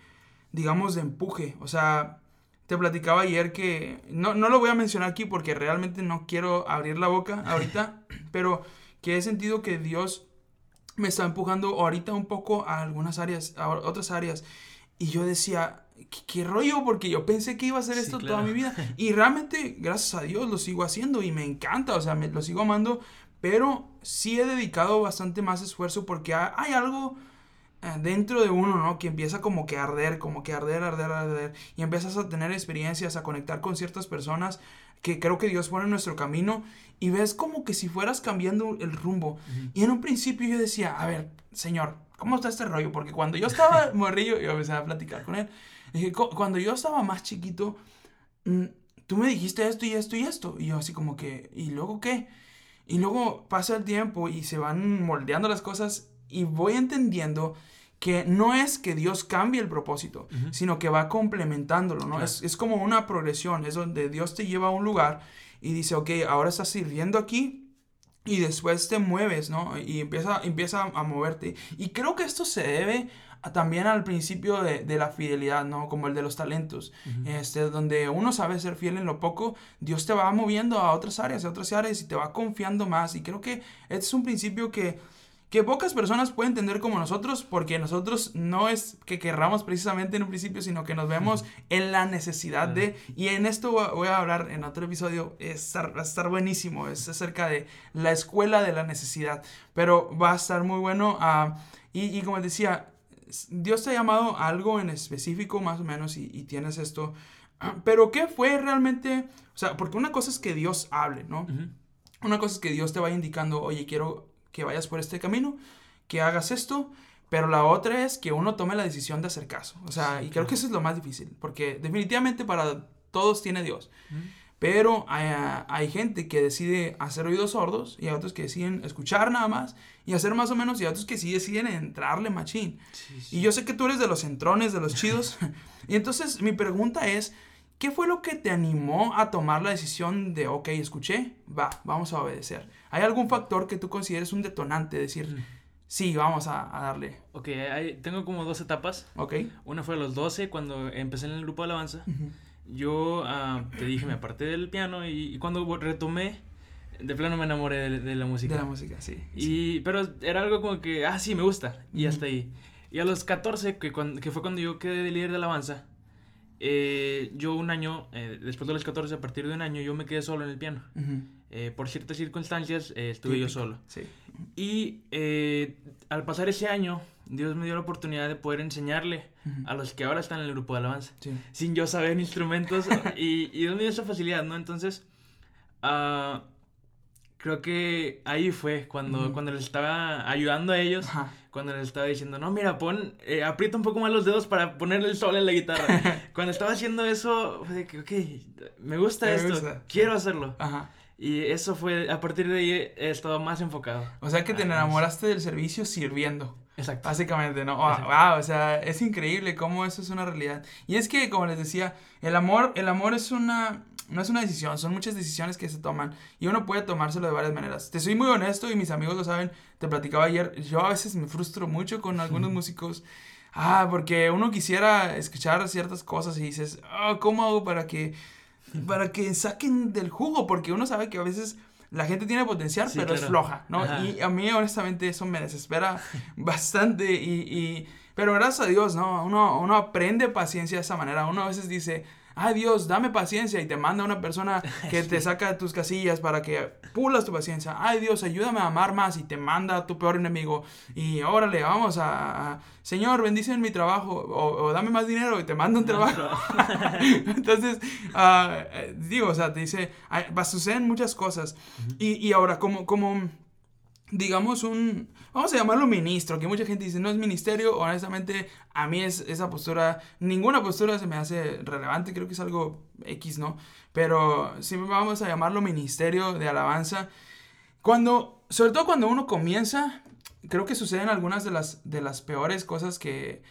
digamos, de empuje. O sea, te platicaba ayer que, no, no lo voy a mencionar aquí porque realmente no quiero abrir la boca ahorita, pero que he sentido que Dios me está empujando ahorita un poco a algunas áreas, a otras áreas. Y yo decía, ¿qué, rollo? Porque yo pensé que iba a hacer esto toda mi vida. Y realmente, gracias a Dios, lo sigo haciendo y me encanta, o sea, me, lo sigo amando. Pero sí he dedicado bastante más esfuerzo porque hay algo dentro de uno, ¿no? Que empieza como que a arder, como que a arder, arder, arder. Y empiezas a tener experiencias, a conectar con ciertas personas que creo que Dios pone en nuestro camino y ves como que si fueras cambiando el rumbo. Y en un principio yo decía, a ver, Señor, ¿cómo está este rollo? Porque cuando yo estaba morrillo, yo empecé a platicar con él. Dije, cuando yo estaba más chiquito, mm, tú me dijiste esto y esto y esto. Y yo así como que, ¿y luego qué? Y luego pasa el tiempo y se van moldeando las cosas y voy entendiendo que no es que Dios cambie el propósito, sino que va complementándolo, ¿no? Es, es, como una progresión, es donde Dios te lleva a un lugar y dice, ok, ahora estás sirviendo aquí y después te mueves, ¿no? Y empieza, empieza a moverte. Y creo que esto se debe también al principio de, de, la fidelidad, ¿no? Como el de los talentos, este, donde uno sabe ser fiel en lo poco, Dios te va moviendo a otras áreas, a otras áreas y te va confiando más. Y creo que este es un principio que que pocas personas pueden entender como nosotros, porque nosotros no es que querramos precisamente en un principio, sino que nos vemos en la necesidad de, y en esto voy a hablar en otro episodio, es, va a estar buenísimo, es acerca de la escuela de la necesidad, pero va a estar muy bueno, uh, y, y, como decía, Dios te ha llamado a algo en específico más o menos y, y tienes esto, uh, pero ¿qué fue realmente? O sea, porque una cosa es que Dios hable, ¿no? Una cosa es que Dios te vaya indicando, oye, quiero que vayas por este camino, que hagas esto, pero la otra es que uno tome la decisión de hacer caso. O sea, y creo que eso es lo más difícil, porque definitivamente para todos tiene Dios. Pero hay, gente que decide hacer oídos sordos y hay otros que deciden escuchar nada más y hacer más o menos y hay otros que sí deciden entrarle machín. Y yo sé que tú eres de los entrones, de los chidos. y entonces mi pregunta es, ¿qué fue lo que te animó a tomar la decisión de, ok, escuché, va, vamos a obedecer? ¿Hay algún factor que tú consideres un detonante? Decir, sí, vamos a, darle. Ok, tengo como dos etapas. Ok. Una fue a los 12, cuando empecé en el grupo de alabanza. Yo uh, te dije, me aparté del piano y, cuando retomé, de plano me enamoré de, la música. De la música, sí. Y, Pero era algo como que, ah, sí, me gusta. Y hasta ahí. Y a los 14, que, que fue cuando yo quedé de líder de alabanza, eh, yo un año, eh, después de los 14, a partir de un año, yo me quedé solo en el piano. Eh, por ciertas circunstancias estuve yo solo. Sí. Y al pasar ese año, Dios me dio la oportunidad de poder enseñarle a los que ahora están en el grupo de alabanza, sin yo saber instrumentos. y, y dónde dio esa facilidad, ¿no? Entonces, uh, creo que ahí fue cuando, cuando les estaba ayudando a ellos. Cuando les estaba diciendo, no, mira, pon, aprieta un poco más los dedos para ponerle el sol en la guitarra. cuando estaba haciendo eso, fue de que, ok, me gusta esto, quiero hacerlo. Ajá. Y eso fue, a partir de ahí he estado más enfocado. O sea que te enamoraste del servicio sirviendo. Exacto. Básicamente, ¿no? Wow, o sea, es increíble cómo eso es una realidad. Y es que, como les decía, el amor, el amor es una, no es una decisión, son muchas decisiones que se toman y uno puede tomárselo de varias maneras. Te soy muy honesto y mis amigos lo saben, te platicaba ayer, yo a veces me frustro mucho con algunos músicos. Ah, porque uno quisiera escuchar ciertas cosas y dices, oh, ¿cómo hago para que para que saquen del jugo, porque uno sabe que a veces la gente tiene potencial, pero es floja, ¿no? Y a mí, honestamente, eso me desespera bastante. Y, y, pero gracias a Dios, ¿no? Uno, uno aprende paciencia de esa manera. Uno a veces dice, ay Dios, dame paciencia y te manda una persona que te saca de tus casillas para que pulas tu paciencia. Ay Dios, ayúdame a amar más y te manda a tu peor enemigo. Y órale, vamos a, Señor, bendice en mi trabajo o, dame más dinero y te manda un trabajo. Entonces, uh, digo, o sea, te dice, va a suceder muchas cosas. y, y ahora, como, como digamos, un, vamos a llamarlo ministro, que mucha gente dice, no es ministerio, honestamente, a mí es esa postura, ninguna postura se me hace relevante, creo que es algo X, ¿no? Pero si vamos a llamarlo ministerio de alabanza. Cuando, sobre todo cuando uno comienza, creo que suceden algunas de las, de las peores cosas que,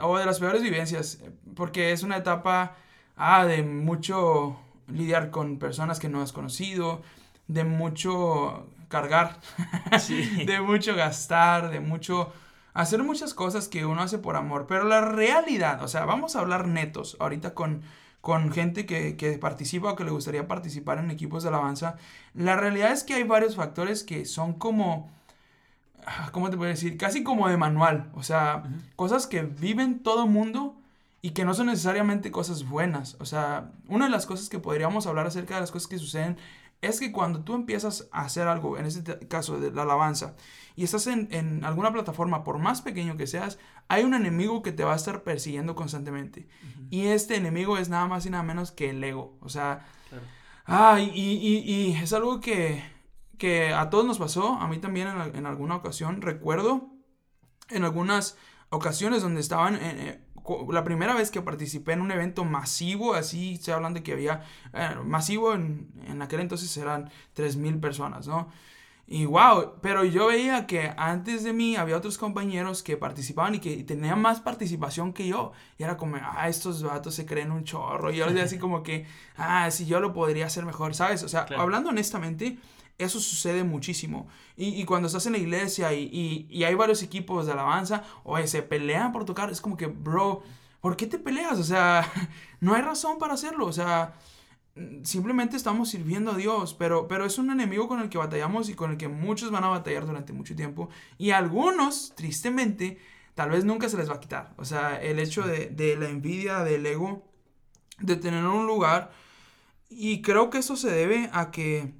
o de las peores vivencias, porque es una etapa, ah, de mucho lidiar con personas que no has conocido, de mucho cargar, de mucho gastar, de mucho hacer muchas cosas que uno hace por amor. Pero la realidad, o sea, vamos a hablar netos ahorita con, con gente que, que participa o que le gustaría participar en equipos de alabanza. La realidad es que hay varios factores que son como... ¿Cómo te puedo decir? Casi como de manual. O sea, cosas que viven todo mundo y que no son necesariamente cosas buenas. O sea, una de las cosas que podríamos hablar acerca de las cosas que suceden es que cuando tú empiezas a hacer algo, en este caso de la alabanza, y estás en, alguna plataforma, por más pequeño que seas, hay un enemigo que te va a estar persiguiendo constantemente. Y este enemigo es nada más y nada menos que el ego. O sea, ah, y, y, es algo que, que, a todos nos pasó, a mí también en, alguna ocasión, recuerdo en algunas ocasiones donde estaban... en la primera vez que participé en un evento masivo, así se hablando de que había, eh, masivo en, en, aquel entonces eran 3.000 personas, ¿no? Y wow, pero yo veía que antes de mí había otros compañeros que participaban y que tenían más participación que yo. Y era como, ah, estos vatos se creen un chorro. Y yo les decía así como que, ah, si yo lo podría hacer mejor, ¿sabes? O sea, hablando honestamente, eso sucede muchísimo. Y, y, cuando estás en la iglesia y, hay varios equipos de alabanza, o se pelean por tocar, es como que, bro, ¿por qué te peleas? O sea, no hay razón para hacerlo. O sea, simplemente estamos sirviendo a Dios, pero, pero es un enemigo con el que batallamos y con el que muchos van a batallar durante mucho tiempo. Y algunos, tristemente, tal vez nunca se les va a quitar. O sea, el hecho de, de la envidia, del ego, de tener un lugar. Y creo que eso se debe a que,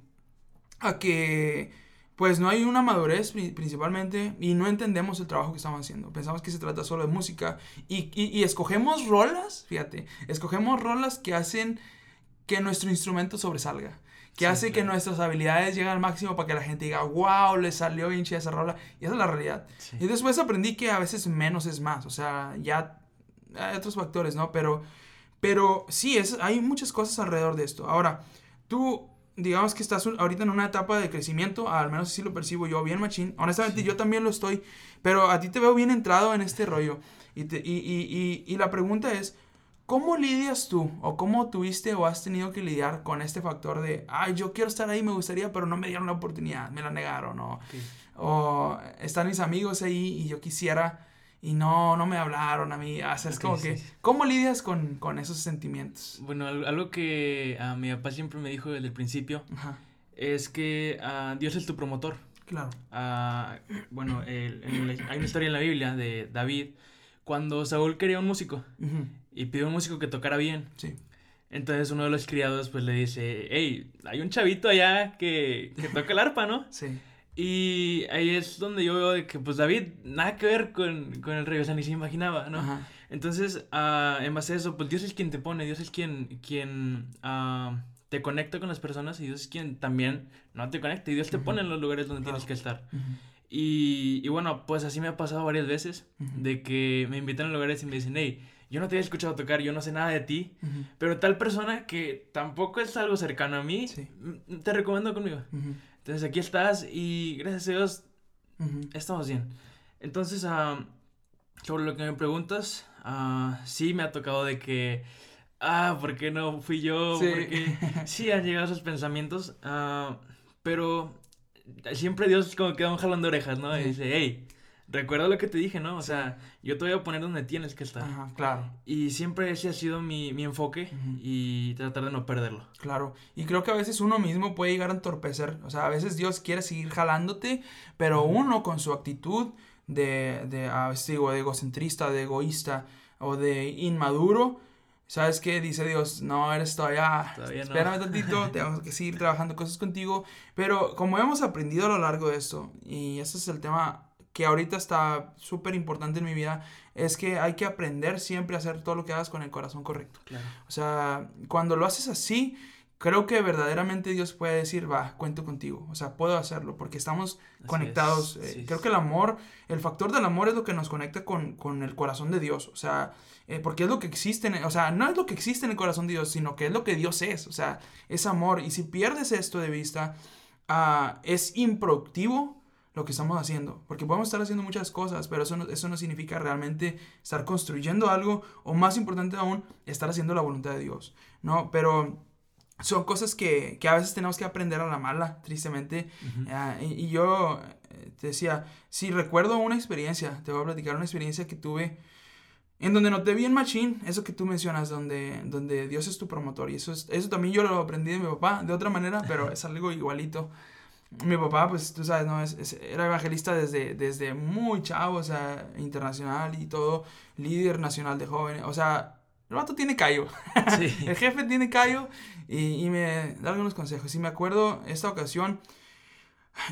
a que, pues no hay una madurez principalmente y no entendemos el trabajo que estamos haciendo. Pensamos que se trata solo de música y, y, y escogemos rolas, fíjate, escogemos rolas que hacen que nuestro instrumento sobresalga. Que hace que nuestras habilidades lleguen al máximo para que la gente diga, wow, le salió bien chida esa rola. Y esa es la realidad. Y después aprendí que a veces menos es más. O sea, ya hay otros factores, ¿no? Pero, pero sí, es, hay muchas cosas alrededor de esto. Ahora, tú, digamos que estás ahorita en una etapa de crecimiento, al menos así lo percibo yo, bien machín. Honestamente, yo también lo estoy. Pero a ti te veo bien entrado en este rollo. Y, y, y, y la pregunta es, ¿Cómo lidias tú o cómo tuviste o has tenido que lidiar con este factor de, ay, yo quiero estar ahí, me gustaría, pero no me dieron la oportunidad, me la negaron, o, o están mis amigos ahí y yo quisiera y no, no me hablaron a mí. O sea, es como que, ¿cómo lidias con, con, esos sentimientos? Bueno, algo que a mi papá siempre me dijo desde el principio es que uh, Dios es tu promotor. Claro. Uh, bueno, el, hay una historia en la Biblia de David cuando Saúl quería un músico y pidió un músico que tocara bien. Sí. Entonces uno de los criados pues le dice, hey, hay un chavito allá que, que toca el arpa, ¿no? Sí. Y ahí es donde yo veo que pues David nada que ver con, con el rey, o sea, ni se imaginaba, ¿no? Ajá. Entonces, uh, en base a eso, pues Dios es quien te pone, Dios es quien, quien uh, te conecta con las personas y Dios es quien también no te conecta y Dios te pone en los lugares donde tienes que estar. Y, y, bueno, pues así me ha pasado varias veces, de que me invitan a lugares y me dicen, hey, yo no te he escuchado tocar, yo no sé nada de ti, pero tal persona que tampoco es algo cercano a mí, te recomiendo conmigo. Entonces aquí estás y gracias a Dios estamos bien. Entonces, uh, sobre lo que me preguntas, uh, sí me ha tocado de que, ah, ¿por qué no fui yo? Sí, Porque sí han llegado esos pensamientos, uh, pero siempre Dios como que da un jalón de orejas, ¿no? Y dice, hey, recuerda lo que te dije, ¿no? O sea, yo te voy a poner donde tienes que estar. Ajá, claro. Y siempre ese ha sido mi, mi enfoque y tratar de no perderlo. Claro. Y creo que a veces uno mismo puede llegar a entorpecer. O sea, a veces Dios quiere seguir jalándote, pero uno con su actitud de, de, a veces digo, de egocentrista, de egoísta o de inmaduro, ¿Sabes qué? Dice Dios, no, eres todavía, todavía espérame tantito, tenemos que seguir trabajando cosas contigo. Pero como hemos aprendido a lo largo de esto, y ese es el tema que ahorita está súper importante en mi vida, es que hay que aprender siempre a hacer todo lo que hagas con el corazón correcto. Claro. O sea, cuando lo haces así, creo que verdaderamente Dios puede decir, va, cuento contigo, o sea, puedo hacerlo, porque estamos conectados. Eh, creo que el amor, el factor del amor es lo que nos conecta con, con el corazón de Dios, o sea, eh, porque es lo que existe, en, o sea, no es lo que existe en el corazón de Dios, sino que es lo que Dios es, o sea, es amor. Y si pierdes esto de vista, uh, es improductivo lo que estamos haciendo, porque podemos estar haciendo muchas cosas, pero eso no, eso no significa realmente estar construyendo algo, o más importante aún, estar haciendo la voluntad de Dios, ¿no? Pero son cosas que, que, a veces tenemos que aprender a la mala, tristemente. Ah, y, y, yo eh, te decía, si recuerdo una experiencia, te voy a platicar una experiencia que tuve en donde noté bien machín, eso que tú mencionas, donde, donde Dios es tu promotor. Y eso, es, eso también yo lo aprendí de mi papá, de otra manera, pero es algo igualito. Mi papá, pues tú sabes, ¿no? Es, era evangelista desde, desde muy chavo, o sea, internacional y todo, líder nacional de jóvenes. O sea, el vato tiene callo. Sí. el jefe tiene callo y, y, me da algunos consejos. Y me acuerdo, esta ocasión,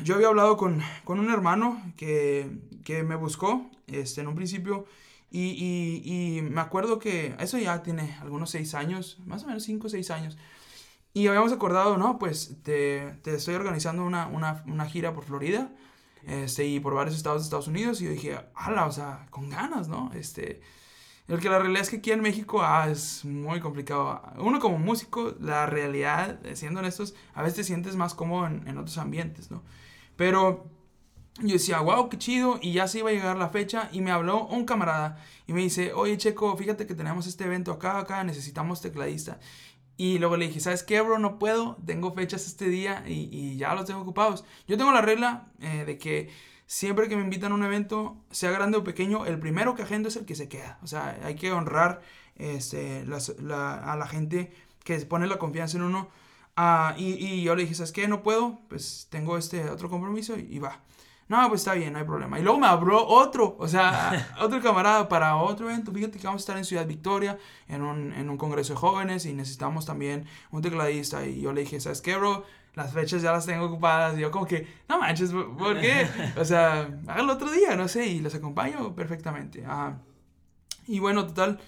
yo había hablado con, con un hermano que, que me buscó este, en un principio y, y, y, me acuerdo que eso ya tiene algunos seis años, más o menos cinco o seis años. Y habíamos acordado, no, pues te, te estoy organizando una, una, una, gira por Florida este, y por varios estados de Estados Unidos. Y yo dije, ala, o sea, con ganas, ¿no? Este, el que la realidad es que aquí en México ah, es muy complicado. Uno como músico, la realidad, siendo honestos, a veces te sientes más cómodo en, en otros ambientes, ¿no? Pero yo decía, wow, qué chido. Y ya se iba a llegar la fecha y me habló un camarada y me dice, oye Checo, fíjate que tenemos este evento acá, acá, necesitamos tecladista. Y luego le dije, ¿sabes qué, bro? No puedo, tengo fechas este día y, ya los tengo ocupados. Yo tengo la regla eh, de que siempre que me invitan a un evento, sea grande o pequeño, el primero que agendo es el que se queda. O sea, hay que honrar este, a la gente que pone la confianza en uno. Ah, y, yo le dije, ¿sabes qué? No puedo, pues tengo este otro compromiso y va. No, pues está bien, no hay problema. Y luego me abrió otro, o sea, otro camarada para otro evento. Fíjate que vamos a estar en Ciudad Victoria, en un, en un congreso de jóvenes y necesitamos también un tecladista. Y yo le dije, ¿sabes qué, bro? Las fechas ya las tengo ocupadas. Y yo como que, no manches, ¿por qué? O sea, hágalo otro día, no sé, y les acompaño perfectamente. Ah, y bueno, total,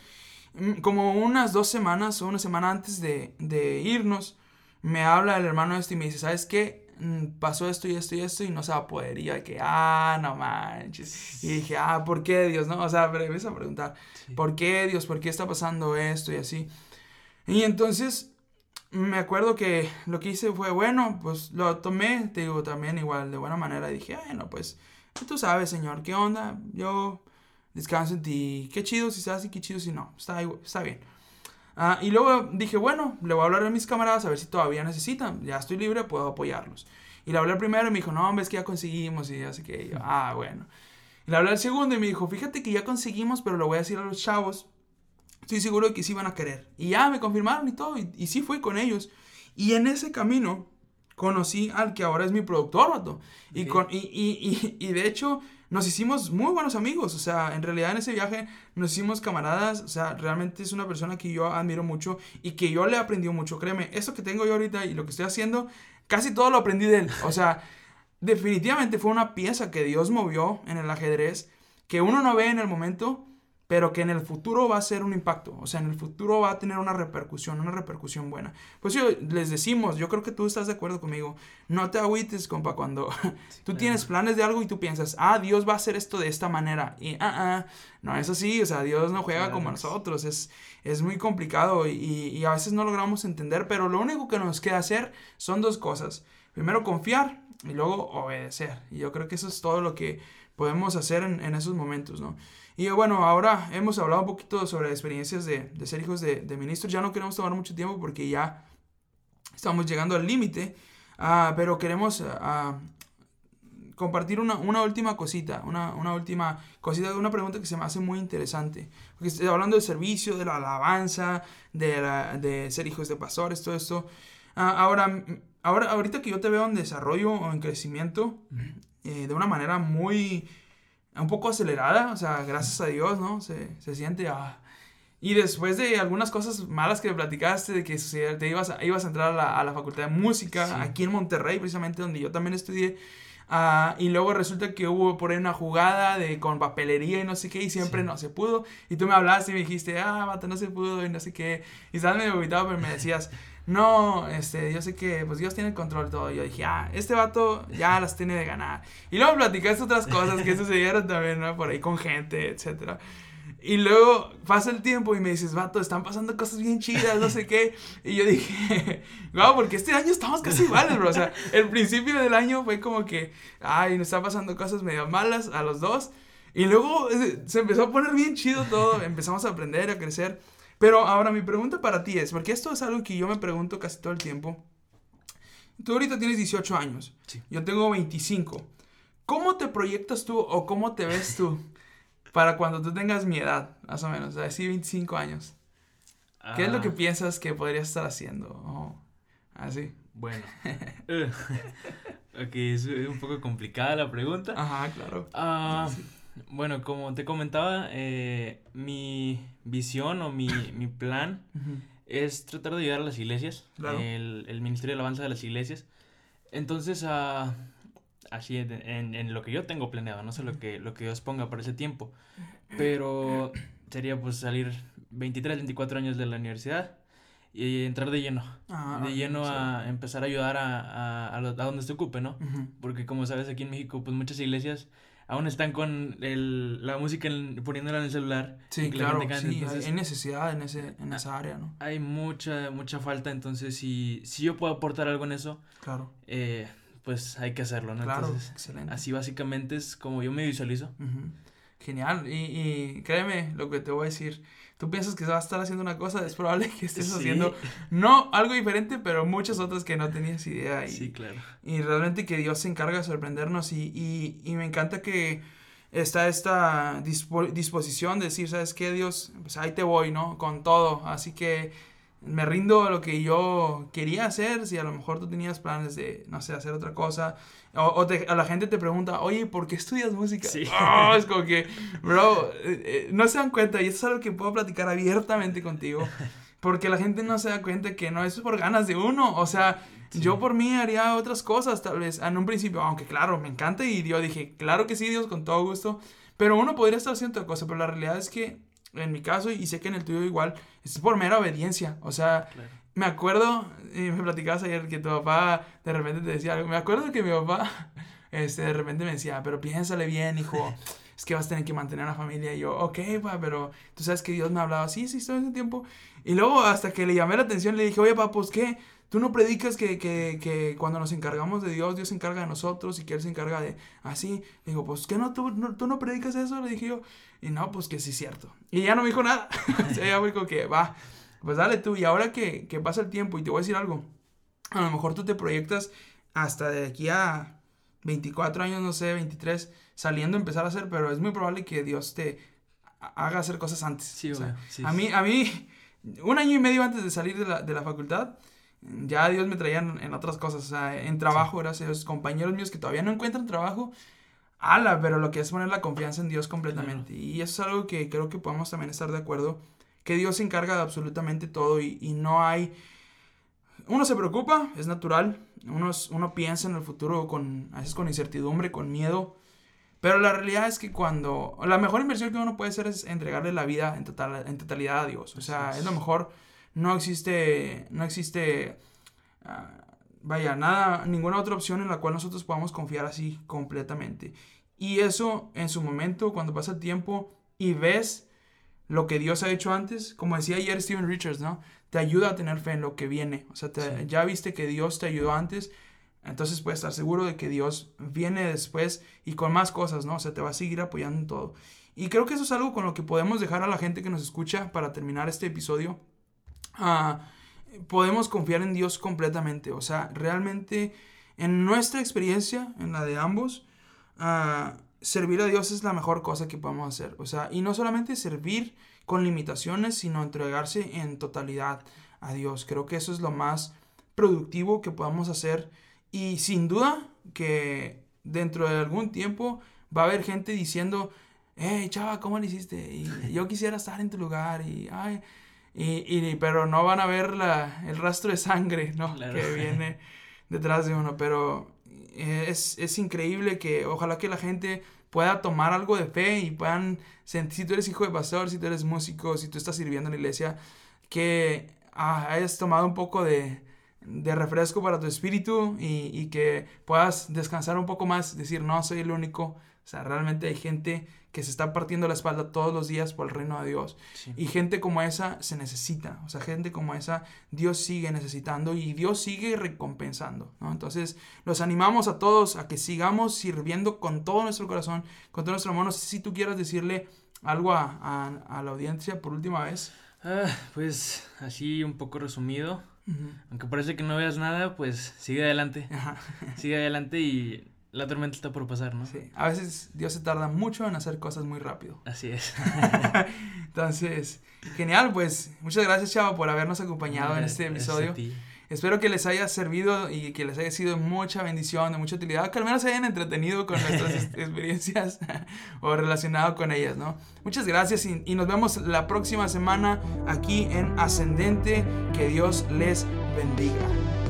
mm, como unas dos semanas o una semana antes de, de irnos, me habla el hermano este y me dice, ¿sabes qué? Mm, pasó esto y esto y esto y no se va a poder. Y yo de que, ah, no manches. Y dije, ah, ¿por qué Dios? No, o sea, me empieza a preguntar, ¿por qué Dios? ¿Por qué está pasando esto y así? Y entonces me acuerdo que lo que hice fue, bueno, pues lo tomé, te digo, también igual de buena manera. Y dije, bueno, pues tú sabes, Señor, ¿qué onda? Yo descanso en ti. Qué chido si estás y qué chido si no. Está, está bien. Ah, y luego dije, bueno, le voy a hablar a mis camaradas a ver si todavía necesitan. Ya estoy libre, puedo apoyarlos. Y le hablé primero y me dijo, no, hombre, es que ya conseguimos. Y así que yo, ah, bueno. Y le hablé al segundo y me dijo, fíjate que ya conseguimos, pero lo voy a decir a los chavos. Estoy seguro de que sí van a querer. Y ya me confirmaron y todo. Y, y sí fui con ellos. Y en ese camino conocí al que ahora es mi productor, vato. Y, con, y, y, y, de hecho, nos hicimos muy buenos amigos. O sea, en realidad en ese viaje nos hicimos camaradas. O sea, realmente es una persona que yo admiro mucho y que yo le he aprendido mucho. Créeme, eso que tengo yo ahorita y lo que estoy haciendo, casi todo lo aprendí de él. O sea, definitivamente fue una pieza que Dios movió en el ajedrez que uno no ve en el momento pero que en el futuro va a ser un impacto, o sea, en el futuro va a tener una repercusión, una repercusión buena. Pues yo les decimos, yo creo que tú estás de acuerdo conmigo, no te agüites, compa, cuando tú tienes planes de algo y tú piensas, ah, Dios va a hacer esto de esta manera, y ah, ah, no es así, o sea, Dios no juega como nosotros, es, es muy complicado y, y a veces no logramos entender, pero lo único que nos queda hacer son dos cosas, primero confiar y luego obedecer, y yo creo que eso es todo lo que podemos hacer en, en esos momentos, ¿no? Y bueno, ahora hemos hablado un poquito sobre experiencias de, de ser hijos de, de, ministros. Ya no queremos tomar mucho tiempo porque ya estamos llegando al límite. Uh, pero queremos uh, compartir una, una, última cosita, una, una, última cosita, una pregunta que se me hace muy interesante. Porque estoy hablando del servicio, de la alabanza, de, la, de ser hijos de pastores, todo esto. Uh, ahora, ahora, ahorita que yo te veo en desarrollo o en crecimiento, eh, de una manera muy un poco acelerada, o sea, gracias a Dios, ¿no? Se, se siente... Ah. Y después de algunas cosas malas que platicaste, de que te ibas a, ibas a entrar a la, a la facultad de música, aquí en Monterrey, precisamente donde yo también estudié, uh, y luego resulta que hubo por ahí una jugada de con papelería y no sé qué, y siempre sí. no se pudo, y tú me hablaste y me dijiste, ah, mata, no se pudo, y no sé qué, y estabas medio pero me decías no, este, yo sé que pues Dios tiene el control todo. Yo dije, ah, este vato ya las tiene de ganar. Y luego platicaste otras cosas que sucedieron también, ¿no? Por ahí con gente, etcétera. Y luego pasa el tiempo y me dices, vato, están pasando cosas bien chidas, no sé qué. Y yo dije, wow, porque este año estamos casi iguales, bro. O sea, el principio del año fue como que, ay, nos están pasando cosas medio malas a los dos. Y luego eh, se empezó a poner bien chido todo, empezamos a aprender, a crecer. Pero ahora mi pregunta para ti es, porque esto es algo que yo me pregunto casi todo el tiempo. Tú ahorita tienes 18 años, sí. yo tengo 25. ¿Cómo te proyectas tú o cómo te ves tú para cuando tú tengas mi edad, más o menos, así 25 años? ¿Qué es lo que ah. piensas que podrías estar haciendo? Oh, así. Bueno. ok, es un poco complicada la pregunta. Ajá, claro. Ah... Uh, sí. Bueno, como te comentaba, eh, mi visión o mi, mi plan uh -huh. es tratar de ayudar a las iglesias, claro. el, el, Ministerio de Alabanza de las iglesias. Entonces, uh, así en, en, lo que yo tengo planeado, no sé lo que, lo que Dios ponga para ese tiempo, pero sería pues salir 23, 24 años de la universidad y entrar de lleno, ah, de lleno sí. a empezar a ayudar a, a, a, a donde se ocupe, ¿no? Uh -huh. Porque como sabes, aquí en México, pues muchas iglesias aún están con el, la música en, poniéndola en el celular. Sí, claro, canta, sí, entonces, hay necesidad en, ese, en esa área, ¿no? Hay mucha, mucha falta, entonces si, si yo puedo aportar algo en eso, claro. Eh, pues hay que hacerlo, ¿no? Claro, excelente. Así básicamente es como yo me visualizo. Genial. Y, y, créeme lo que te voy a decir. Tú piensas que vas a estar haciendo una cosa, es probable que estés haciendo no algo diferente, pero muchas otras que no tenías idea. Y, sí, claro. Y realmente que Dios se encarga de sorprendernos y, y, y me encanta que está esta disposición de decir, ¿sabes qué, Dios? Pues ahí te voy, ¿no? Con todo. Así que me rindo a lo que yo quería hacer, si a lo mejor tú tenías planes de, no sé, hacer otra cosa, o, a la gente te pregunta, oye, ¿por qué estudias música? Sí. Oh, es como que, bro, eh, eh, no se dan cuenta, y eso es algo que puedo platicar abiertamente contigo, porque la gente no se da cuenta que no, eso es por ganas de uno, o sea, yo por mí haría otras cosas, tal vez, en un principio, aunque claro, me encanta, y yo dije, claro que sí, Dios, con todo gusto, pero uno podría estar haciendo otra cosa, pero la realidad es que en mi caso, y sé que en el tuyo igual, es por mera obediencia. O sea, me acuerdo, y me platicabas ayer que tu papá de repente te decía algo. Me acuerdo que mi papá, este, de repente me decía, pero piénsale bien, hijo. Es que vas a tener que mantener una familia. Y yo, ok, pa, pero tú sabes que Dios me hablaba, sí, sí, todo ese tiempo. Y luego, hasta que le llamé la atención, le dije, oye, papá, pues qué, Tú no predicas que, que, que, cuando nos encargamos de Dios, Dios se encarga de nosotros y que Él se encarga de así. Digo, pues ¿qué no tú, no, tú no predicas eso, le dije yo. Y no, pues que sí es cierto. Y ya no me dijo nada. o sea, ya me dijo que va, pues dale tú. Y ahora que, que pasa el tiempo, y te voy a decir algo, a lo mejor tú te proyectas hasta de aquí a 24 años, no sé, 23, saliendo a empezar a hacer, pero es muy probable que Dios te haga hacer cosas antes. Sí, o sea, sí, a mí, a mí, un año y medio antes de salir de la, de la facultad, ya Dios me traía en, otras cosas, o sea, en trabajo, gracias a Dios, compañeros míos que todavía no encuentran trabajo, ala, pero lo que es poner la confianza en Dios completamente. Y eso es algo que creo que podemos también estar de acuerdo, que Dios se encarga de absolutamente todo y, y no hay... Uno se preocupa, es natural, uno, uno piensa en el futuro con, a veces con incertidumbre, con miedo, pero la realidad es que cuando... La mejor inversión que uno puede hacer es entregarle la vida en, total, en totalidad a Dios. O sea, es lo mejor no existe, no existe, ah, vaya, nada, ninguna otra opción en la cual nosotros podamos confiar así completamente. Y eso en su momento, cuando pasa el tiempo y ves lo que Dios ha hecho antes, como decía ayer Steven Richards, ¿no? Te ayuda a tener fe en lo que viene. O sea, ya viste que Dios te ayudó antes, entonces puedes estar seguro de que Dios viene después y con más cosas, ¿no? O sea, te va a seguir apoyando en todo. Y creo que eso es algo con lo que podemos dejar a la gente que nos escucha para terminar este episodio podemos confiar en Dios completamente. O sea, realmente en nuestra experiencia, en la de ambos, servir a Dios es la mejor cosa que podemos hacer. O sea, y no solamente servir con limitaciones, sino entregarse en totalidad a Dios. Creo que eso es lo más productivo que podamos hacer. Y sin duda que dentro de algún tiempo va a haber gente diciendo, hey, chava, ¿cómo lo hiciste? Y yo quisiera estar en tu lugar. Y, ay, y, pero no van a ver la, el rastro de sangre, ¿no? Que viene detrás de uno. Pero eh, es, es, increíble que ojalá que la gente pueda tomar algo de fe y puedan sentir, si tú eres hijo de pastor, si tú eres músico, si tú estás sirviendo en la iglesia, que ah, hayas tomado un poco de, de refresco para tu espíritu y, y, que puedas descansar un poco más, decir, no soy el único, o sea, realmente hay gente que se está partiendo la espalda todos los días por el reino de Dios. Y gente como esa se necesita, o sea, gente como esa Dios sigue necesitando y Dios sigue recompensando, ¿no? Entonces, los animamos a todos a que sigamos sirviendo con todo nuestro corazón, con todo nuestro amor. No sé si tú quieras decirle algo a, la audiencia por última vez. Ah, pues así un poco resumido. Aunque parece que no veas nada, pues sigue adelante. sigue adelante y la tormenta está por pasar, ¿no? Sí. A veces Dios se tarda mucho en hacer cosas muy rápido. Así es. Entonces, genial, pues muchas gracias, Chavo, por habernos acompañado en este episodio. Espero que les haya servido y que les haya sido mucha bendición, de mucha utilidad, que al menos se hayan entretenido con nuestras experiencias o relacionado con ellas, ¿no? Muchas gracias y, y nos vemos la próxima semana aquí en Ascendente. Que Dios les bendiga.